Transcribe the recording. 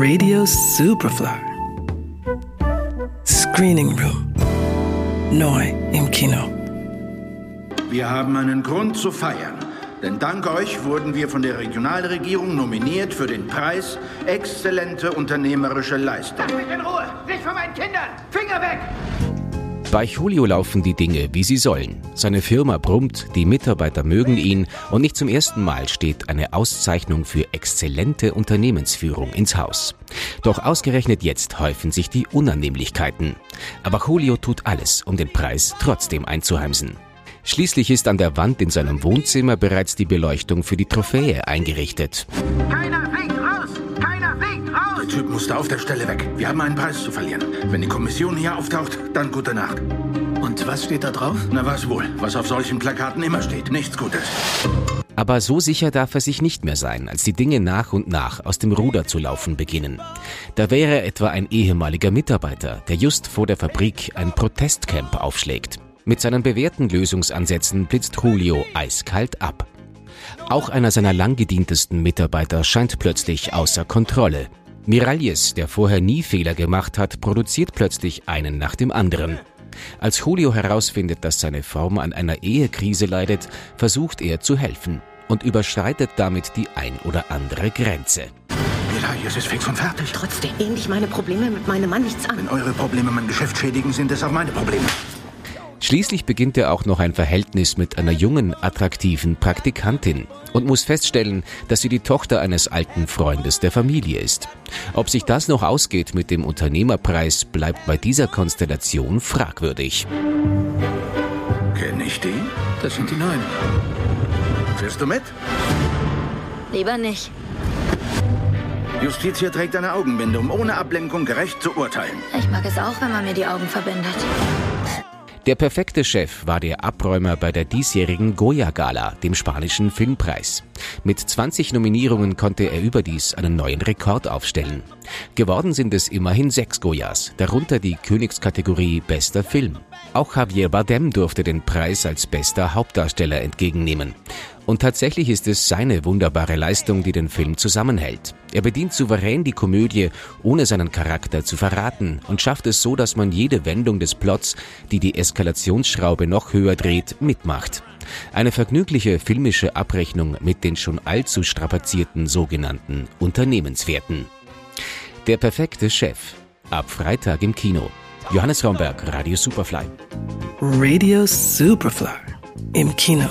Radio Superfly. Screening Room. Neu im Kino. Wir haben einen Grund zu feiern. Denn dank euch wurden wir von der Regionalregierung nominiert für den Preis Exzellente unternehmerische Leistung. Lass mich in Ruhe! Nicht von meinen Kindern! Finger weg! Bei Julio laufen die Dinge, wie sie sollen. Seine Firma brummt, die Mitarbeiter mögen ihn und nicht zum ersten Mal steht eine Auszeichnung für exzellente Unternehmensführung ins Haus. Doch ausgerechnet jetzt häufen sich die Unannehmlichkeiten. Aber Julio tut alles, um den Preis trotzdem einzuheimsen. Schließlich ist an der Wand in seinem Wohnzimmer bereits die Beleuchtung für die Trophäe eingerichtet. Keiner Typ musste auf der Stelle weg. Wir haben einen Preis zu verlieren. Wenn die Kommission hier auftaucht, dann gute Nacht. Und was steht da drauf? Na was wohl, was auf solchen Plakaten immer steht. Nichts Gutes. Aber so sicher darf er sich nicht mehr sein, als die Dinge nach und nach aus dem Ruder zu laufen beginnen. Da wäre etwa ein ehemaliger Mitarbeiter, der just vor der Fabrik ein Protestcamp aufschlägt. Mit seinen bewährten Lösungsansätzen blitzt Julio eiskalt ab. Auch einer seiner langgedientesten Mitarbeiter scheint plötzlich außer Kontrolle. Miralles, der vorher nie Fehler gemacht hat, produziert plötzlich einen nach dem anderen. Als Julio herausfindet, dass seine Frau an einer Ehekrise leidet, versucht er zu helfen und überschreitet damit die ein oder andere Grenze. Elias ist fix und fertig. Trotzdem gehen dich meine Probleme mit meinem Mann nichts an. Wenn eure Probleme mein Geschäft schädigen, sind es auch meine Probleme. Schließlich beginnt er auch noch ein Verhältnis mit einer jungen, attraktiven Praktikantin und muss feststellen, dass sie die Tochter eines alten Freundes der Familie ist. Ob sich das noch ausgeht mit dem Unternehmerpreis, bleibt bei dieser Konstellation fragwürdig. Kenn ich die? Das sind die Neuen. Fährst du mit? Lieber nicht. Justitia trägt eine Augenbinde, um ohne Ablenkung gerecht zu urteilen. Ich mag es auch, wenn man mir die Augen verbindet. Der perfekte Chef war der Abräumer bei der diesjährigen Goya-Gala, dem spanischen Filmpreis. Mit 20 Nominierungen konnte er überdies einen neuen Rekord aufstellen. Geworden sind es immerhin sechs Goyas, darunter die Königskategorie Bester Film. Auch Javier Bardem durfte den Preis als bester Hauptdarsteller entgegennehmen. Und tatsächlich ist es seine wunderbare Leistung, die den Film zusammenhält. Er bedient souverän die Komödie, ohne seinen Charakter zu verraten und schafft es so, dass man jede Wendung des Plots, die die Eskalationsschraube noch höher dreht, mitmacht. Eine vergnügliche filmische Abrechnung mit den schon allzu strapazierten sogenannten Unternehmenswerten. Der perfekte Chef. Ab Freitag im Kino. Johannes Raumberg, Radio Superfly. Radio Superfly. Im Kino.